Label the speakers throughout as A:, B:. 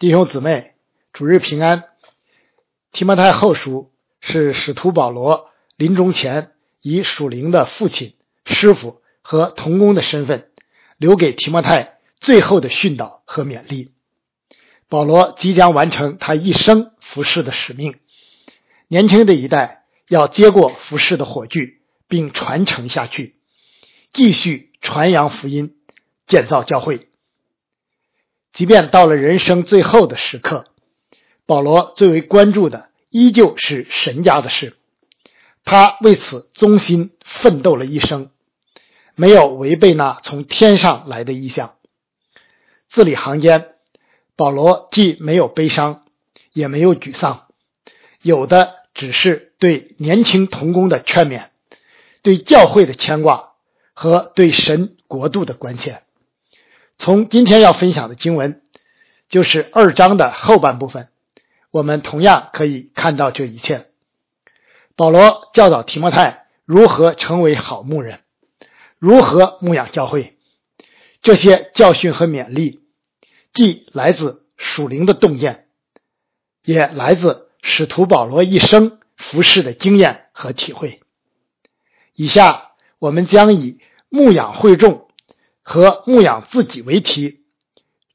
A: 弟兄姊妹，主日平安。提摩太后书是使徒保罗临终前以属灵的父亲、师傅和同工的身份，留给提摩太最后的训导和勉励。保罗即将完成他一生服侍的使命，年轻的一代要接过服侍的火炬，并传承下去，继续传扬福音，建造教会。即便到了人生最后的时刻，保罗最为关注的依旧是神家的事。他为此忠心奋斗了一生，没有违背那从天上来的意向。字里行间，保罗既没有悲伤，也没有沮丧，有的只是对年轻童工的劝勉，对教会的牵挂和对神国度的关切。从今天要分享的经文，就是二章的后半部分，我们同样可以看到这一切。保罗教导提摩太如何成为好牧人，如何牧养教会。这些教训和勉励，既来自属灵的洞见，也来自使徒保罗一生服侍的经验和体会。以下我们将以牧养会众。和牧养自己为题，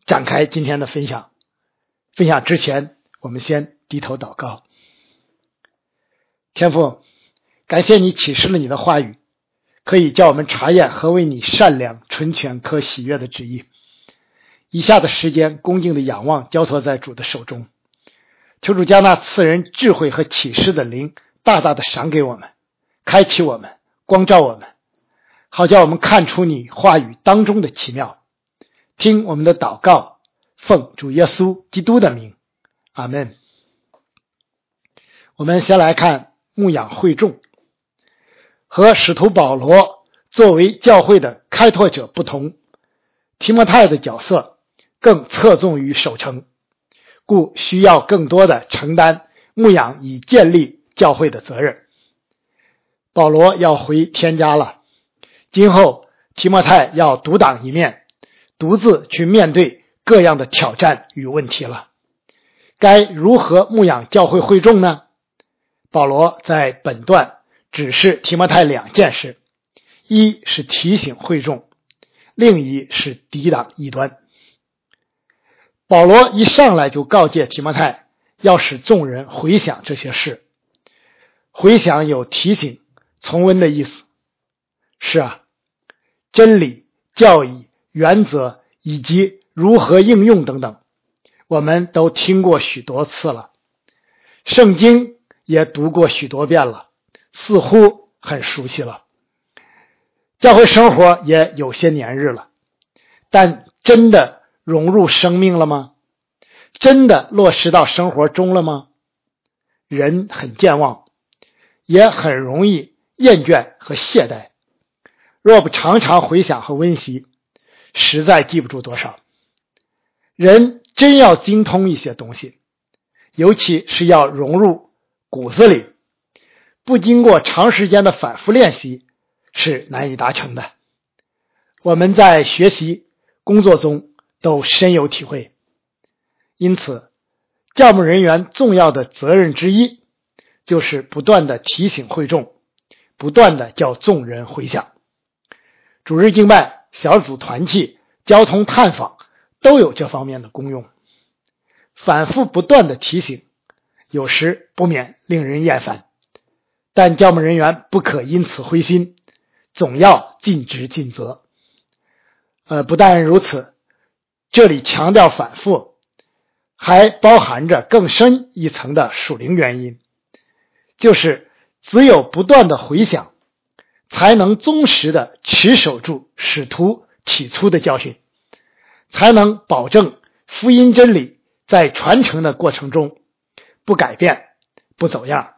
A: 展开今天的分享。分享之前，我们先低头祷告。天父，感谢你启示了你的话语，可以叫我们查验何为你善良、纯全、可喜悦的旨意。以下的时间，恭敬的仰望，交托在主的手中。求主将那赐人智慧和启示的灵，大大的赏给我们，开启我们，光照我们。好叫我们看出你话语当中的奇妙，听我们的祷告，奉主耶稣基督的名，阿门。我们先来看牧养会众，和使徒保罗作为教会的开拓者不同，提摩太的角色更侧重于守城，故需要更多的承担牧养以建立教会的责任。保罗要回天家了。今后提摩太要独当一面，独自去面对各样的挑战与问题了。该如何牧养教会会众呢？保罗在本段指示提摩太两件事：一是提醒会众，另一是抵挡异端。保罗一上来就告诫提摩太，要使众人回想这些事。回想有提醒、重温的意思。是啊。真理、教义、原则以及如何应用等等，我们都听过许多次了，圣经也读过许多遍了，似乎很熟悉了。教会生活也有些年日了，但真的融入生命了吗？真的落实到生活中了吗？人很健忘，也很容易厌倦和懈怠。若不常常回想和温习，实在记不住多少。人真要精通一些东西，尤其是要融入骨子里，不经过长时间的反复练习，是难以达成的。我们在学习工作中都深有体会。因此，教牧人员重要的责任之一，就是不断的提醒会众，不断的叫众人回想。主日敬拜、小组团契、交通探访都有这方面的功用。反复不断的提醒，有时不免令人厌烦，但教牧人员不可因此灰心，总要尽职尽责。呃，不但如此，这里强调反复，还包含着更深一层的属灵原因，就是只有不断的回想。才能忠实的持守住使徒起初的教训，才能保证福音真理在传承的过程中不改变、不走样。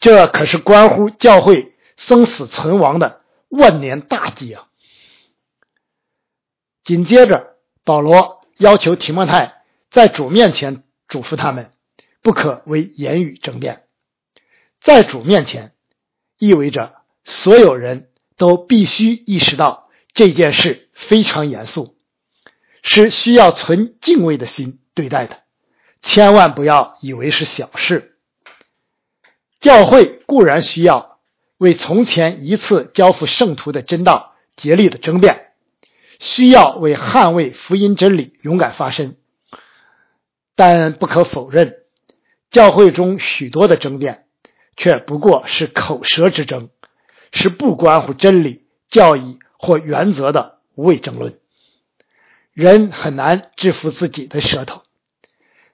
A: 这可是关乎教会生死存亡的万年大计啊！紧接着，保罗要求提摩太在主面前嘱咐他们，不可为言语争辩。在主面前，意味着。所有人都必须意识到这件事非常严肃，是需要存敬畏的心对待的，千万不要以为是小事。教会固然需要为从前一次交付圣徒的真道竭力的争辩，需要为捍卫福音真理勇敢发声，但不可否认，教会中许多的争辩却不过是口舌之争，是不关乎真理、教义或原则的无谓争论。人很难制服自己的舌头，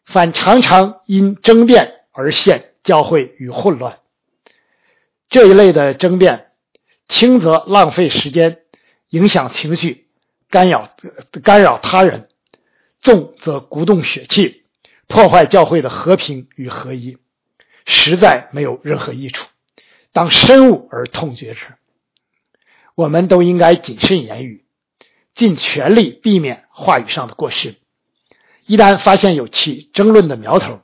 A: 反常常因争辩而陷教会与混乱。这一类的争辩，轻则浪费时间，影响情绪，干扰干扰他人；重则鼓动血气，破坏教会的和平与合一，实在没有任何益处。当深恶而痛绝之，我们都应该谨慎言语。尽全力避免话语上的过失。一旦发现有起争论的苗头，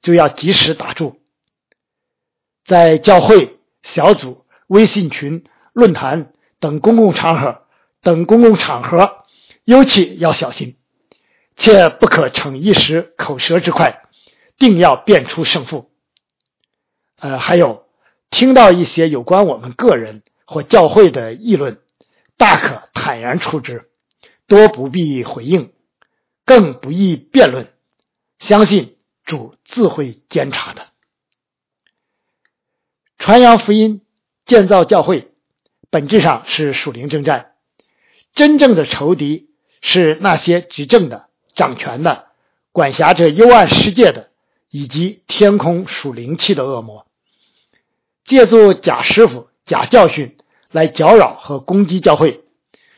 A: 就要及时打住。在教会、小组、微信群、论坛等公共场合等公共场合，尤其要小心，切不可逞一时口舌之快，定要辨出胜负。呃，还有听到一些有关我们个人或教会的议论。大可坦然处之，多不必回应，更不易辩论。相信主自会监察的。传扬福音、建造教会，本质上是属灵征战。真正的仇敌是那些执政的、掌权的、管辖着幽暗世界的，以及天空属灵气的恶魔。借助假师傅、假教训。来搅扰和攻击教会，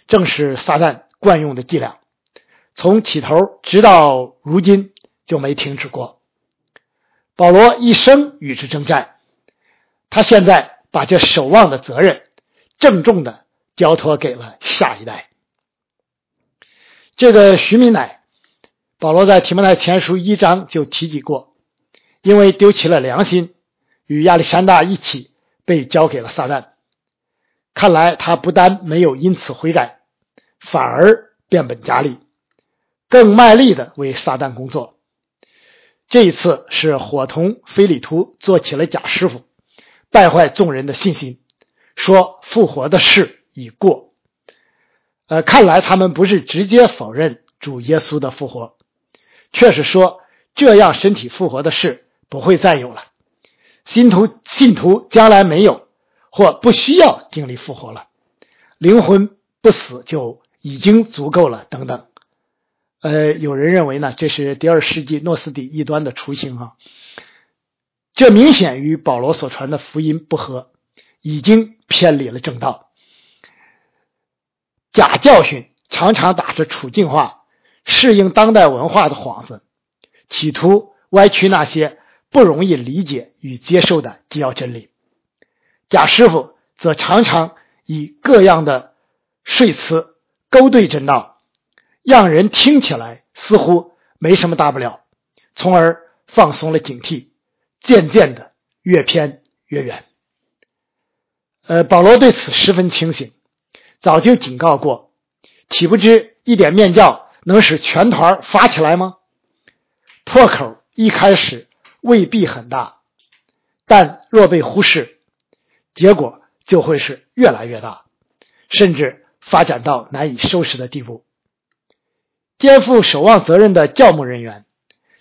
A: 正是撒旦惯用的伎俩，从起头直到如今就没停止过。保罗一生与之征战，他现在把这守望的责任郑重的交托给了下一代。这个徐敏乃，保罗在提摩太前书一章就提及过，因为丢弃了良心，与亚历山大一起被交给了撒旦。看来他不但没有因此悔改，反而变本加厉，更卖力的为撒旦工作。这一次是伙同菲利图做起了假师傅，败坏众人的信心，说复活的事已过。呃，看来他们不是直接否认主耶稣的复活，却是说这样身体复活的事不会再有了，信徒信徒将来没有。或不需要经历复活了，灵魂不死就已经足够了，等等。呃，有人认为呢，这是第二世纪诺斯底异端的雏形哈。这明显与保罗所传的福音不合，已经偏离了正道。假教训常常打着处境化、适应当代文化的幌子，企图歪曲那些不容易理解与接受的基要真理。贾师傅则常常以各样的说辞勾兑真道，让人听起来似乎没什么大不了，从而放松了警惕，渐渐的越偏越远。呃，保罗对此十分清醒，早就警告过，岂不知一点面教能使全团发起来吗？破口一开始未必很大，但若被忽视。结果就会是越来越大，甚至发展到难以收拾的地步。肩负守望责任的教牧人员，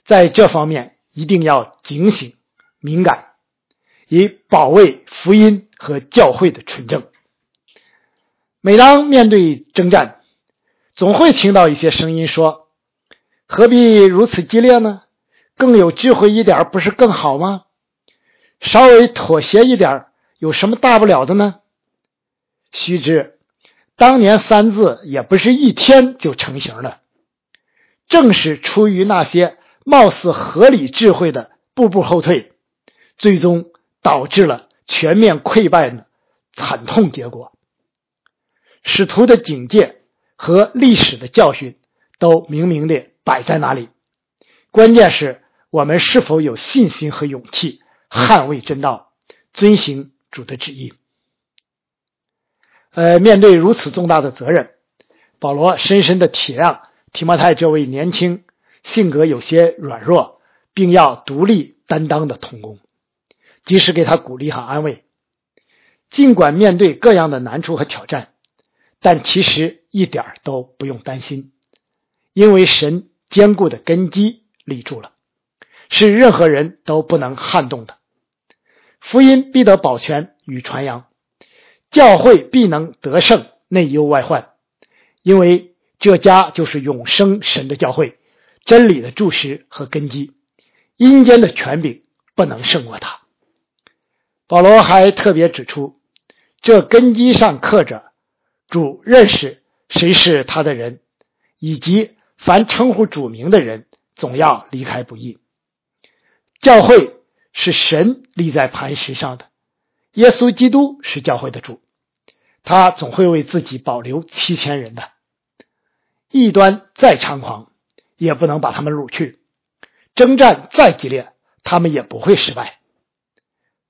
A: 在这方面一定要警醒、敏感，以保卫福音和教会的纯正。每当面对征战，总会听到一些声音说：“何必如此激烈呢？更有智慧一点，不是更好吗？稍微妥协一点。”有什么大不了的呢？须知，当年三字也不是一天就成型的，正是出于那些貌似合理智慧的步步后退，最终导致了全面溃败的惨痛结果。使徒的警戒和历史的教训都明明的摆在那里，关键是我们是否有信心和勇气捍卫真道，遵行。主的旨意。呃，面对如此重大的责任，保罗深深的体谅提摩太这位年轻、性格有些软弱，并要独立担当的童工，及时给他鼓励和安慰。尽管面对各样的难处和挑战，但其实一点都不用担心，因为神坚固的根基立住了，是任何人都不能撼动的。福音必得保全与传扬，教会必能得胜内忧外患，因为这家就是永生神的教会，真理的柱石和根基，阴间的权柄不能胜过他。保罗还特别指出，这根基上刻着主认识谁是他的人，以及凡称呼主名的人总要离开不易。教会。是神立在磐石上的，耶稣基督是教会的主，他总会为自己保留七千人的。异端再猖狂，也不能把他们掳去；征战再激烈，他们也不会失败。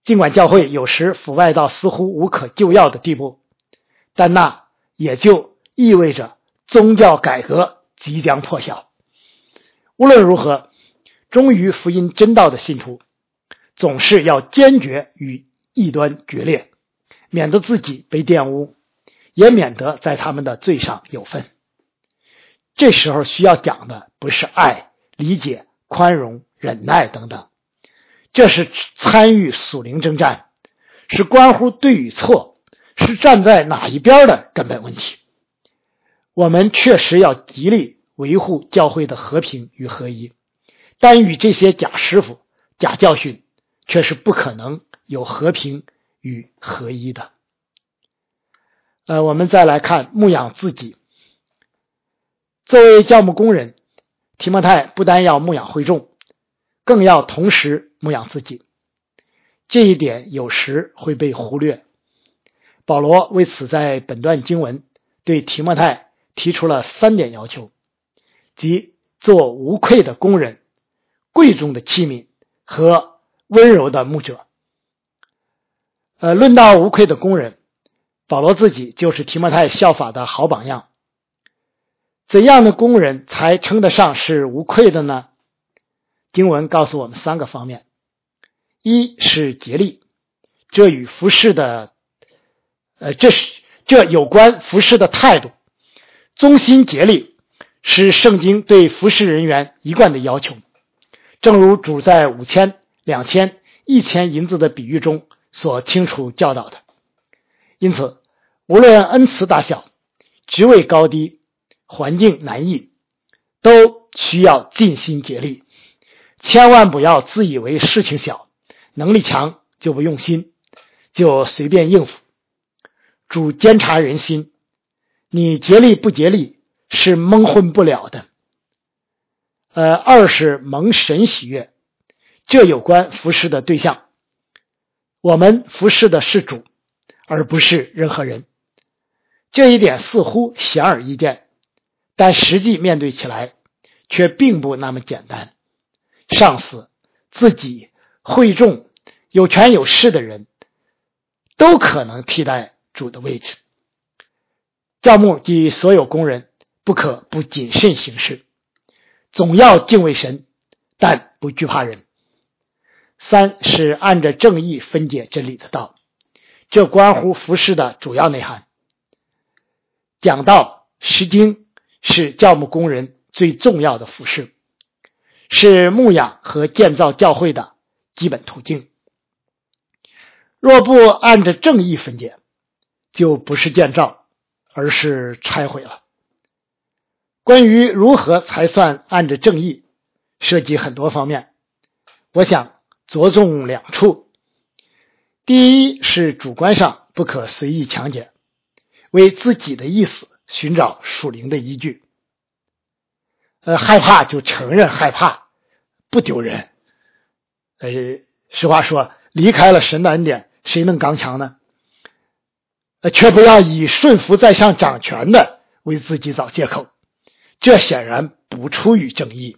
A: 尽管教会有时腐败到似乎无可救药的地步，但那也就意味着宗教改革即将破晓。无论如何，忠于福音真道的信徒。总是要坚决与异端决裂，免得自己被玷污，也免得在他们的罪上有份。这时候需要讲的不是爱、理解、宽容、忍耐等等，这是参与属灵征战，是关乎对与错，是站在哪一边的根本问题。我们确实要极力维护教会的和平与合一，但与这些假师傅、假教训。却是不可能有和平与合一的。呃，我们再来看牧养自己。作为教牧工人，提摩太不单要牧养会众，更要同时牧养自己。这一点有时会被忽略。保罗为此在本段经文对提摩太提出了三点要求，即做无愧的工人、贵重的器皿和。温柔的牧者，呃，论到无愧的工人，保罗自己就是提摩太效法的好榜样。怎样的工人才称得上是无愧的呢？经文告诉我们三个方面：一是竭力，这与服侍的，呃，这是这有关服侍的态度，忠心竭力是圣经对服侍人员一贯的要求。正如主在五千。两千、一千银子的比喻中所清楚教导的，因此，无论恩赐大小、职位高低、环境难易，都需要尽心竭力，千万不要自以为事情小、能力强就不用心，就随便应付。主监察人心，你竭力不竭力是蒙混不了的。呃，二是蒙神喜悦。这有关服侍的对象，我们服侍的是主，而不是任何人。这一点似乎显而易见，但实际面对起来却并不那么简单。上司、自己、会众、有权有势的人，都可能替代主的位置。教牧及所有工人不可不谨慎行事，总要敬畏神，但不惧怕人。三是按着正义分解真理的道，这关乎服饰的主要内涵。讲道、诗经是教牧工人最重要的服饰，是牧养和建造教会的基本途径。若不按着正义分解，就不是建造，而是拆毁了。关于如何才算按着正义，涉及很多方面，我想。着重两处，第一是主观上不可随意强解，为自己的意思寻找属灵的依据。呃，害怕就承认害怕，不丢人。呃，实话说，离开了神的恩典，谁能刚强呢？呃，却不要以顺服在上掌权的为自己找借口，这显然不出于正义。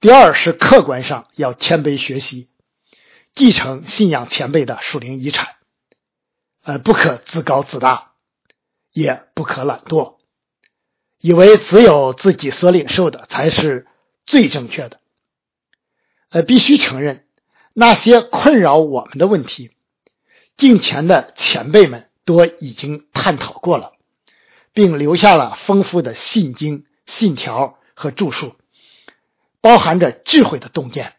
A: 第二是客观上要谦卑学习，继承信仰前辈的属灵遗产，呃，不可自高自大，也不可懒惰，以为只有自己所领受的才是最正确的。呃，必须承认，那些困扰我们的问题，近前的前辈们都已经探讨过了，并留下了丰富的信经、信条和著述，包含着智慧的洞见，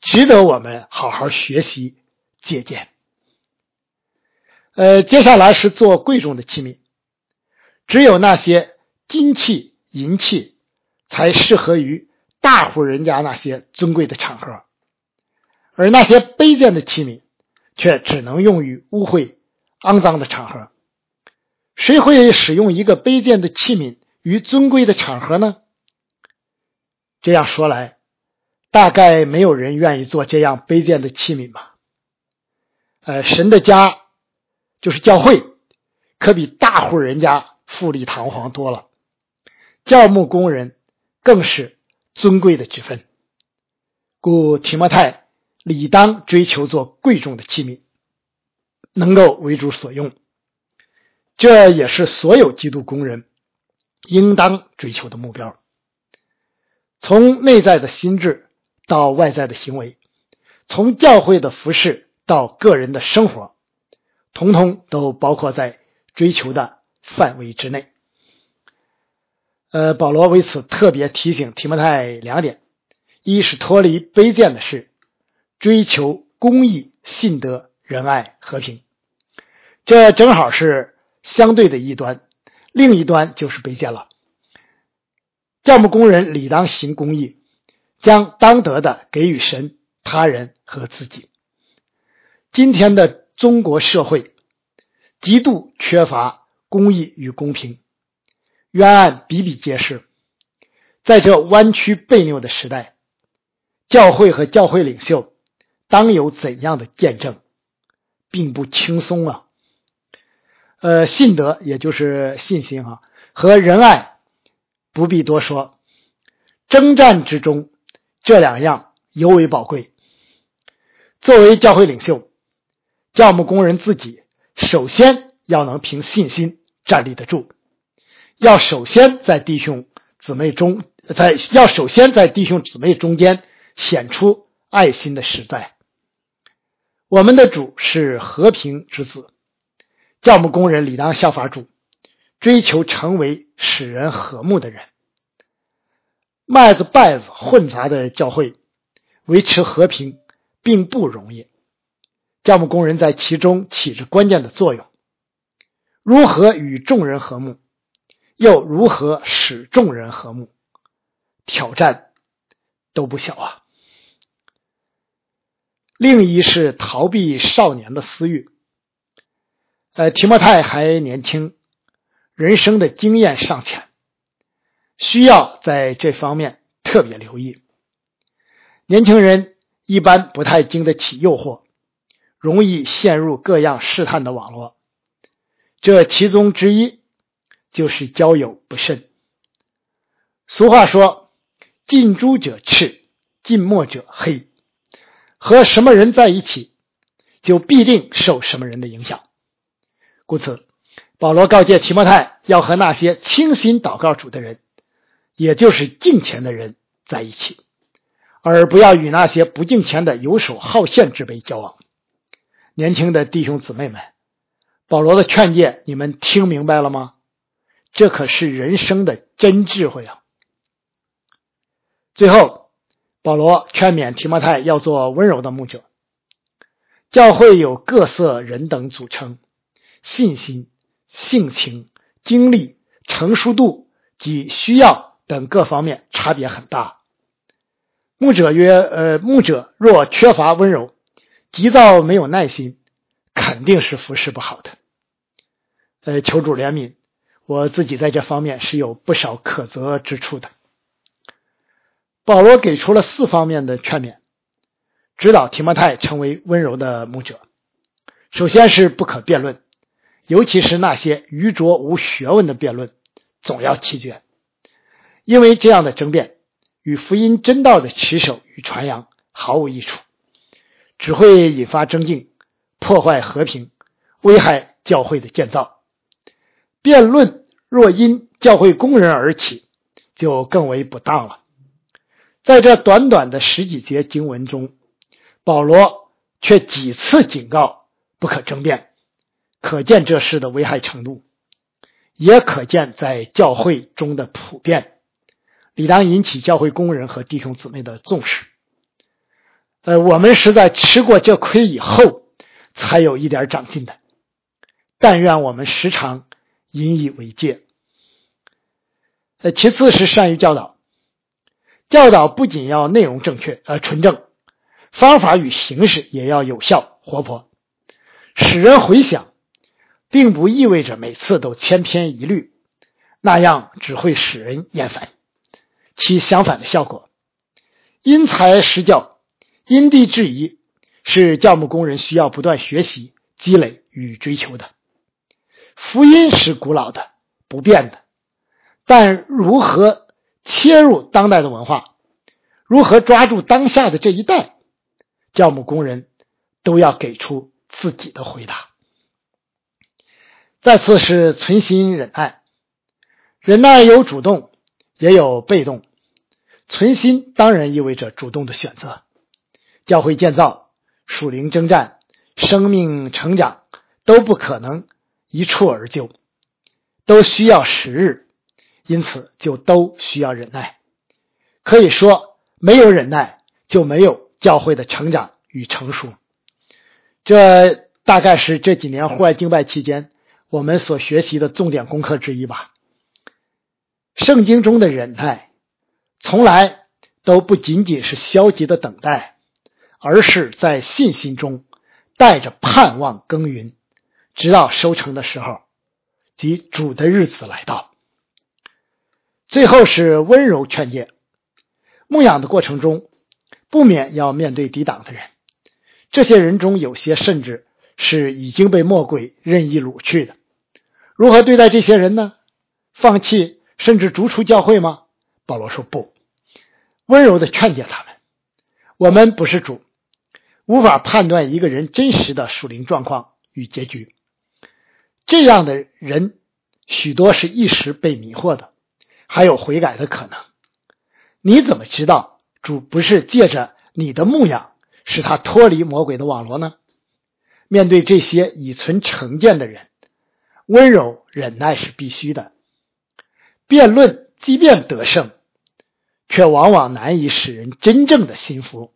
A: 值得我们好好学习借鉴。呃，接下来是做贵重的器皿，只有那些金器、银器才适合于大户人家那些尊贵的场合，而那些卑贱的器皿却只能用于污秽、肮脏的场合。谁会使用一个卑贱的器皿于尊贵的场合呢？这样说来，大概没有人愿意做这样卑贱的器皿吧？呃，神的家。就是教会，可比大户人家富丽堂皇多了。教牧工人更是尊贵的之分，故提摩太理当追求做贵重的器皿，能够为主所用。这也是所有基督工人应当追求的目标。从内在的心智到外在的行为，从教会的服饰到个人的生活。统统都包括在追求的范围之内。呃，保罗为此特别提醒提摩太两点：一是脱离卑贱的事，追求公义、信德、仁爱、和平。这正好是相对的一端，另一端就是卑贱了。教牧工人理当行公义，将当得的给予神、他人和自己。今天的。中国社会极度缺乏公义与公平，冤案比比皆是。在这弯曲悖拗的时代，教会和教会领袖当有怎样的见证，并不轻松啊！呃，信德也就是信心啊，和仁爱不必多说。征战之中，这两样尤为宝贵。作为教会领袖。教牧工人自己首先要能凭信心站立得住，要首先在弟兄姊妹中，在要首先在弟兄姊妹中间显出爱心的实在。我们的主是和平之子，教牧工人理当效法主，追求成为使人和睦的人。麦子稗子混杂的教会，维持和平并不容易。教牧工人在其中起着关键的作用。如何与众人和睦，又如何使众人和睦，挑战都不小啊。另一是逃避少年的私欲。呃，提莫泰还年轻，人生的经验尚浅，需要在这方面特别留意。年轻人一般不太经得起诱惑。容易陷入各样试探的网络，这其中之一就是交友不慎。俗话说：“近朱者赤，近墨者黑。”和什么人在一起，就必定受什么人的影响。故此，保罗告诫提摩太要和那些倾心祷告主的人，也就是敬虔的人在一起，而不要与那些不敬虔的游手好闲之辈交往。年轻的弟兄姊妹们，保罗的劝诫你们听明白了吗？这可是人生的真智慧啊！最后，保罗劝勉提摩太要做温柔的牧者。教会有各色人等组成，信心、性情、经历、成熟度及需要等各方面差别很大。牧者曰：“呃，牧者若缺乏温柔。”急躁没有耐心，肯定是服侍不好的。呃，求主怜悯，我自己在这方面是有不少可责之处的。保罗给出了四方面的劝勉，指导提摩太成为温柔的牧者。首先是不可辩论，尤其是那些愚拙无学问的辩论，总要弃绝，因为这样的争辩与福音真道的持守与传扬毫无益处。只会引发争竞，破坏和平，危害教会的建造。辩论若因教会工人而起，就更为不当了。在这短短的十几节经文中，保罗却几次警告不可争辩，可见这事的危害程度，也可见在教会中的普遍，理当引起教会工人和弟兄姊妹的重视。呃，我们是在吃过这亏以后，才有一点长进的。但愿我们时常引以为戒。呃，其次是善于教导，教导不仅要内容正确呃纯正，方法与形式也要有效活泼，使人回想，并不意味着每次都千篇一律，那样只会使人厌烦，起相反的效果。因材施教，因地制宜，是教牧工人需要不断学习、积累与追求的。福音是古老的、不变的。但如何切入当代的文化，如何抓住当下的这一代，教牧工人都要给出自己的回答。再次是存心忍耐，忍耐有主动，也有被动。存心当然意味着主动的选择。教会建造、属灵征战、生命成长都不可能一蹴而就，都需要时日。因此，就都需要忍耐。可以说，没有忍耐，就没有教会的成长与成熟。这大概是这几年户外敬拜期间我们所学习的重点功课之一吧。圣经中的忍耐，从来都不仅仅是消极的等待，而是在信心中带着盼望耕耘，直到收成的时候，即主的日子来到。最后是温柔劝诫，牧养的过程中，不免要面对抵挡的人。这些人中有些甚至是已经被魔鬼任意掳去的。如何对待这些人呢？放弃甚至逐出教会吗？保罗说不，温柔的劝诫他们。我们不是主，无法判断一个人真实的属灵状况与结局。这样的人许多是一时被迷惑的。还有悔改的可能，你怎么知道主不是借着你的牧养使他脱离魔鬼的网络呢？面对这些已存成见的人，温柔忍耐是必须的。辩论即便得胜，却往往难以使人真正的心服，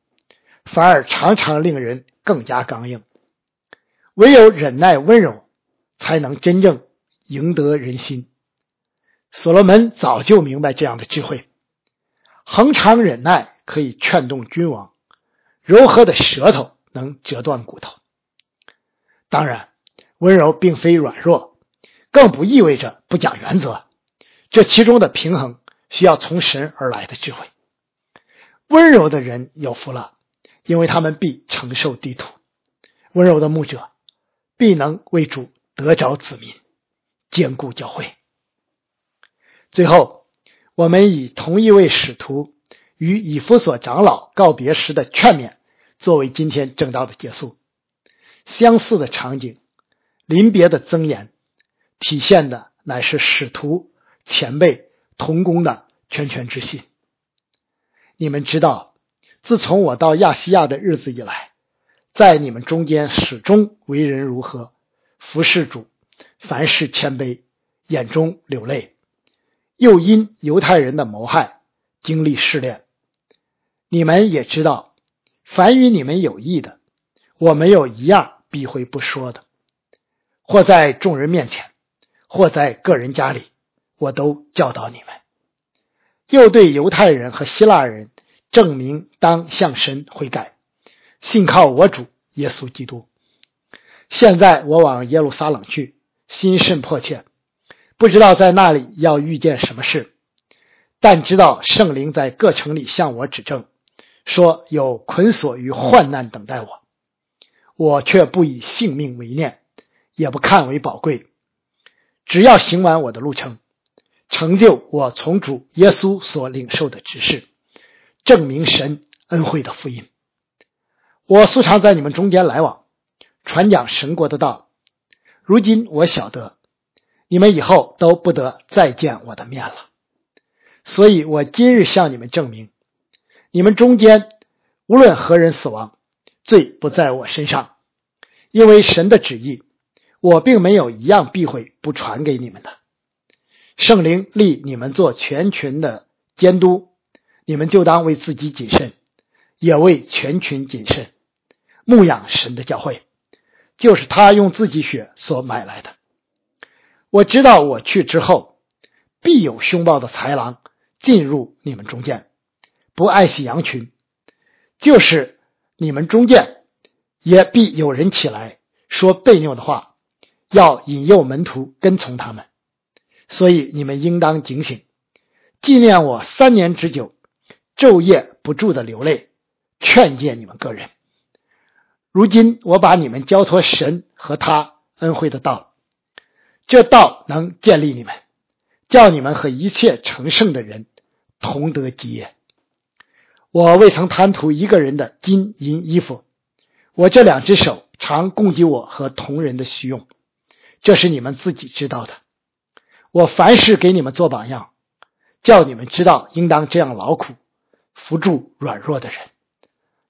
A: 反而常常令人更加刚硬。唯有忍耐温柔，才能真正赢得人心。所罗门早就明白这样的智慧，恒常忍耐可以劝动君王，柔和的舌头能折断骨头。当然，温柔并非软弱，更不意味着不讲原则。这其中的平衡需要从神而来的智慧。温柔的人有福了，因为他们必承受地土。温柔的牧者必能为主得着子民，坚固教会。最后，我们以同一位使徒与以弗所长老告别时的劝勉作为今天正道的结束。相似的场景，临别的增言，体现的乃是使徒前辈同工的拳拳之信。你们知道，自从我到亚细亚的日子以来，在你们中间始终为人如何，服侍主，凡事谦卑，眼中流泪。又因犹太人的谋害经历试炼，你们也知道，凡与你们有益的，我没有一样避讳不说的，或在众人面前，或在个人家里，我都教导你们。又对犹太人和希腊人证明当向神悔改，信靠我主耶稣基督。现在我往耶路撒冷去，心甚迫切。不知道在那里要遇见什么事，但知道圣灵在各城里向我指证，说有捆锁与患难等待我，我却不以性命为念，也不看为宝贵，只要行完我的路程，成就我从主耶稣所领受的指示，证明神恩惠的福音。我素常在你们中间来往，传讲神国的道，如今我晓得。你们以后都不得再见我的面了，所以我今日向你们证明，你们中间无论何人死亡，罪不在我身上，因为神的旨意，我并没有一样避讳不传给你们的。圣灵立你们做全群的监督，你们就当为自己谨慎，也为全群谨慎，牧养神的教会，就是他用自己血所买来的。我知道我去之后，必有凶暴的豺狼进入你们中间，不爱惜羊群，就是你们中间也必有人起来说悖拗的话，要引诱门徒跟从他们。所以你们应当警醒，纪念我三年之久，昼夜不住的流泪，劝诫你们个人。如今我把你们交托神和他恩惠的道，这道能建立你们，叫你们和一切成圣的人同得基业。我未曾贪图一个人的金银衣服，我这两只手常供给我和同人的需用，这是你们自己知道的。我凡事给你们做榜样，叫你们知道应当这样劳苦，扶助软弱的人，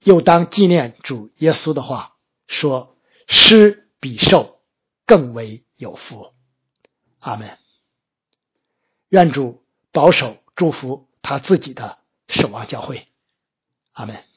A: 又当纪念主耶稣的话，说施比受更为有福。阿门。愿主保守祝福他自己的守望教会。阿门。